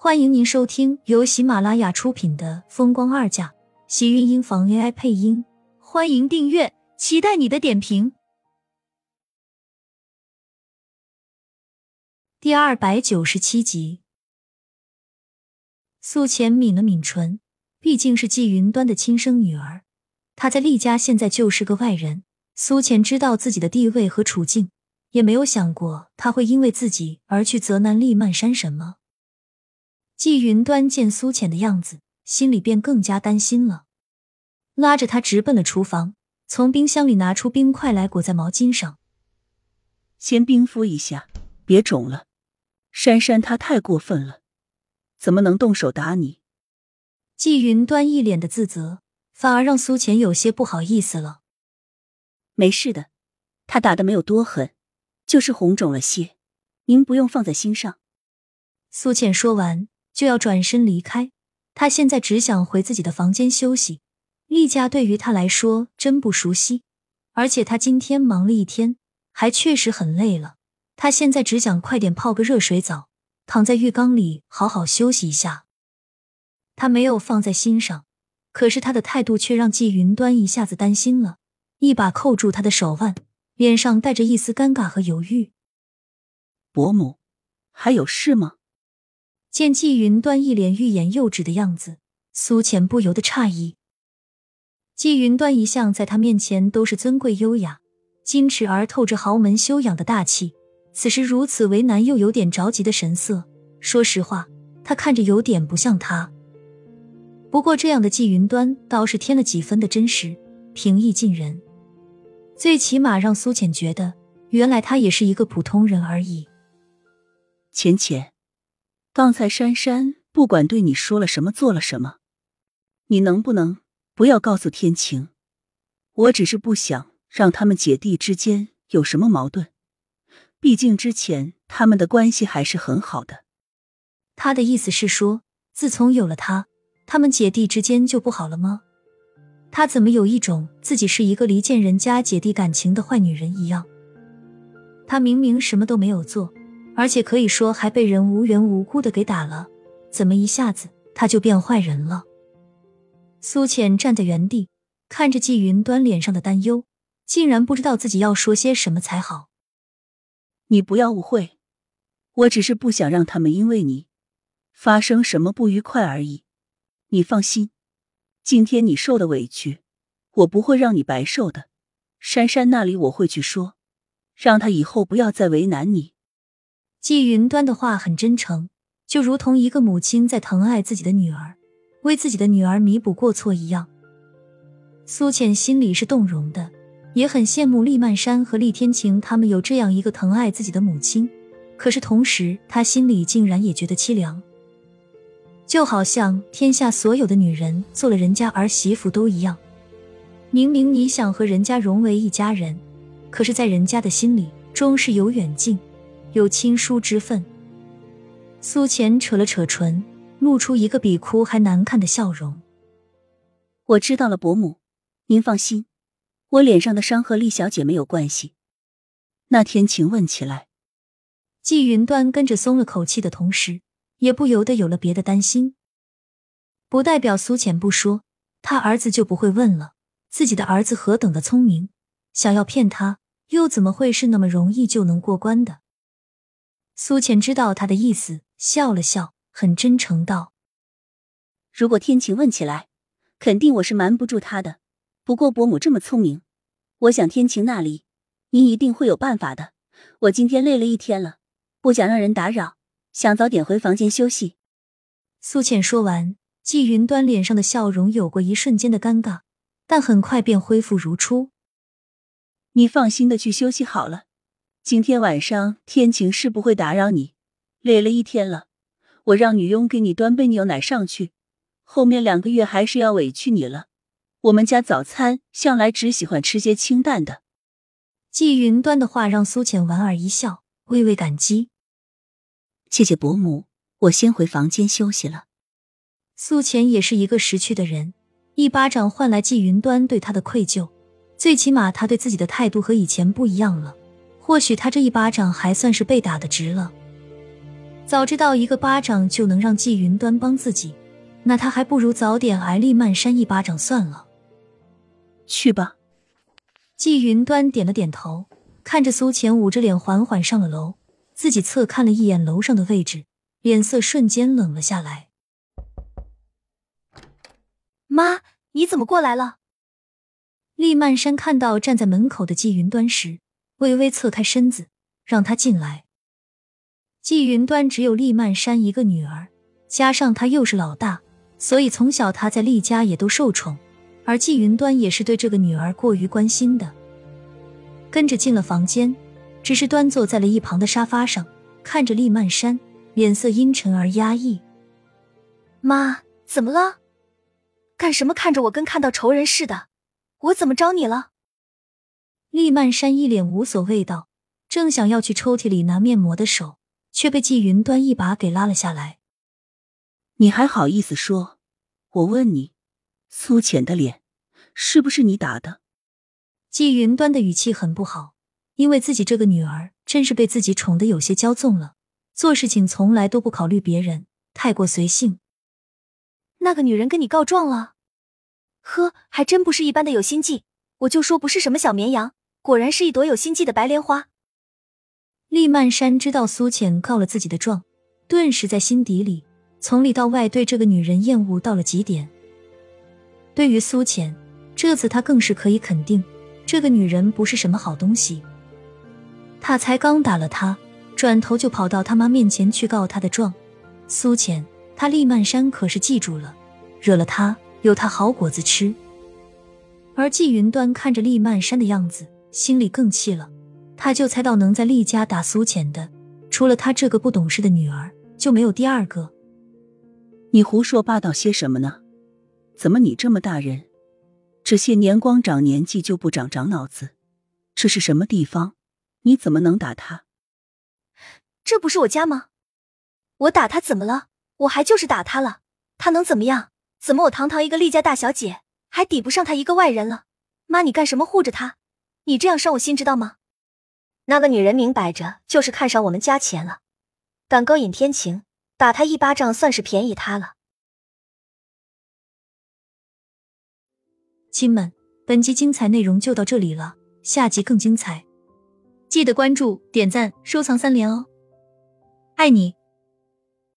欢迎您收听由喜马拉雅出品的《风光二嫁》，喜运音房 AI 配音。欢迎订阅，期待你的点评。第二百九十七集，苏浅抿了抿唇，毕竟是季云端的亲生女儿，她在厉家现在就是个外人。苏浅知道自己的地位和处境，也没有想过他会因为自己而去责难厉曼山什么。季云端见苏浅的样子，心里便更加担心了，拉着他直奔了厨房，从冰箱里拿出冰块来裹在毛巾上，先冰敷一下，别肿了。珊珊她太过分了，怎么能动手打你？季云端一脸的自责，反而让苏浅有些不好意思了。没事的，他打的没有多狠，就是红肿了些，您不用放在心上。苏浅说完。就要转身离开，他现在只想回自己的房间休息。厉家对于他来说真不熟悉，而且他今天忙了一天，还确实很累了。他现在只想快点泡个热水澡，躺在浴缸里好好休息一下。他没有放在心上，可是他的态度却让季云端一下子担心了，一把扣住他的手腕，脸上带着一丝尴尬和犹豫。伯母，还有事吗？见季云端一脸欲言又止的样子，苏浅不由得诧异。季云端一向在他面前都是尊贵优雅、矜持而透着豪门修养的大气，此时如此为难又有点着急的神色，说实话，他看着有点不像他。不过这样的季云端倒是添了几分的真实、平易近人，最起码让苏浅觉得，原来他也是一个普通人而已。浅浅。刚才珊珊不管对你说了什么，做了什么，你能不能不要告诉天晴？我只是不想让他们姐弟之间有什么矛盾，毕竟之前他们的关系还是很好的。他的意思是说，自从有了他，他们姐弟之间就不好了吗？他怎么有一种自己是一个离间人家姐弟感情的坏女人一样？他明明什么都没有做。而且可以说还被人无缘无故的给打了，怎么一下子他就变坏人了？苏浅站在原地，看着季云端脸上的担忧，竟然不知道自己要说些什么才好。你不要误会，我只是不想让他们因为你发生什么不愉快而已。你放心，今天你受的委屈，我不会让你白受的。珊珊那里我会去说，让他以后不要再为难你。季云端的话很真诚，就如同一个母亲在疼爱自己的女儿，为自己的女儿弥补过错一样。苏浅心里是动容的，也很羡慕厉曼山和厉天晴他们有这样一个疼爱自己的母亲。可是同时，她心里竟然也觉得凄凉，就好像天下所有的女人做了人家儿媳妇都一样。明明你想和人家融为一家人，可是，在人家的心里，终是有远近。有亲疏之分。苏浅扯了扯唇，露出一个比哭还难看的笑容。我知道了，伯母，您放心，我脸上的伤和厉小姐没有关系。那天晴问起来，季云端跟着松了口气的同时，也不由得有了别的担心。不代表苏浅不说，他儿子就不会问了。自己的儿子何等的聪明，想要骗他，又怎么会是那么容易就能过关的？苏浅知道他的意思，笑了笑，很真诚道：“如果天晴问起来，肯定我是瞒不住他的。不过伯母这么聪明，我想天晴那里，您一定会有办法的。我今天累了一天了，不想让人打扰，想早点回房间休息。”苏浅说完，季云端脸上的笑容有过一瞬间的尴尬，但很快便恢复如初。“你放心的去休息好了。”今天晚上天晴是不会打扰你，累了一天了，我让女佣给你端杯牛奶上去。后面两个月还是要委屈你了。我们家早餐向来只喜欢吃些清淡的。季云端的话让苏浅莞尔一笑，微微感激。谢谢伯母，我先回房间休息了。苏浅也是一个识趣的人，一巴掌换来季云端对他的愧疚，最起码他对自己的态度和以前不一样了。或许他这一巴掌还算是被打的值了。早知道一个巴掌就能让季云端帮自己，那他还不如早点挨厉曼山一巴掌算了。去吧。季云端点了点头，看着苏浅捂着脸缓缓上了楼，自己侧看了一眼楼上的位置，脸色瞬间冷了下来。妈，你怎么过来了？厉曼山看到站在门口的季云端时，微微侧开身子，让他进来。季云端只有厉曼山一个女儿，加上他又是老大，所以从小他在厉家也都受宠。而季云端也是对这个女儿过于关心的，跟着进了房间，只是端坐在了一旁的沙发上，看着厉曼山，脸色阴沉而压抑。妈，怎么了？干什么看着我跟看到仇人似的？我怎么招你了？厉曼山一脸无所谓道，正想要去抽屉里拿面膜的手，却被季云端一把给拉了下来。你还好意思说？我问你。苏浅的脸是不是你打的？季云端的语气很不好，因为自己这个女儿真是被自己宠得有些骄纵了，做事情从来都不考虑别人，太过随性。那个女人跟你告状了？呵，还真不是一般的有心计，我就说不是什么小绵羊，果然是一朵有心计的白莲花。厉曼山知道苏浅告了自己的状，顿时在心底里从里到外对这个女人厌恶到了极点。对于苏浅，这次他更是可以肯定，这个女人不是什么好东西。他才刚打了她，转头就跑到他妈面前去告他的状。苏浅，他厉曼山可是记住了，惹了他有他好果子吃。而季云端看着厉曼山的样子，心里更气了。他就猜到能在厉家打苏浅的，除了他这个不懂事的女儿，就没有第二个。你胡说八道些什么呢？怎么，你这么大人，这些年光长年纪就不长长脑子？这是什么地方？你怎么能打他？这不是我家吗？我打他怎么了？我还就是打他了，他能怎么样？怎么我堂堂一个厉家大小姐，还抵不上他一个外人了？妈，你干什么护着他？你这样伤我心，知道吗？那个女人明摆着就是看上我们家钱了，敢勾引天晴，打他一巴掌算是便宜他了。亲们，本集精彩内容就到这里了，下集更精彩，记得关注、点赞、收藏三连哦，爱你！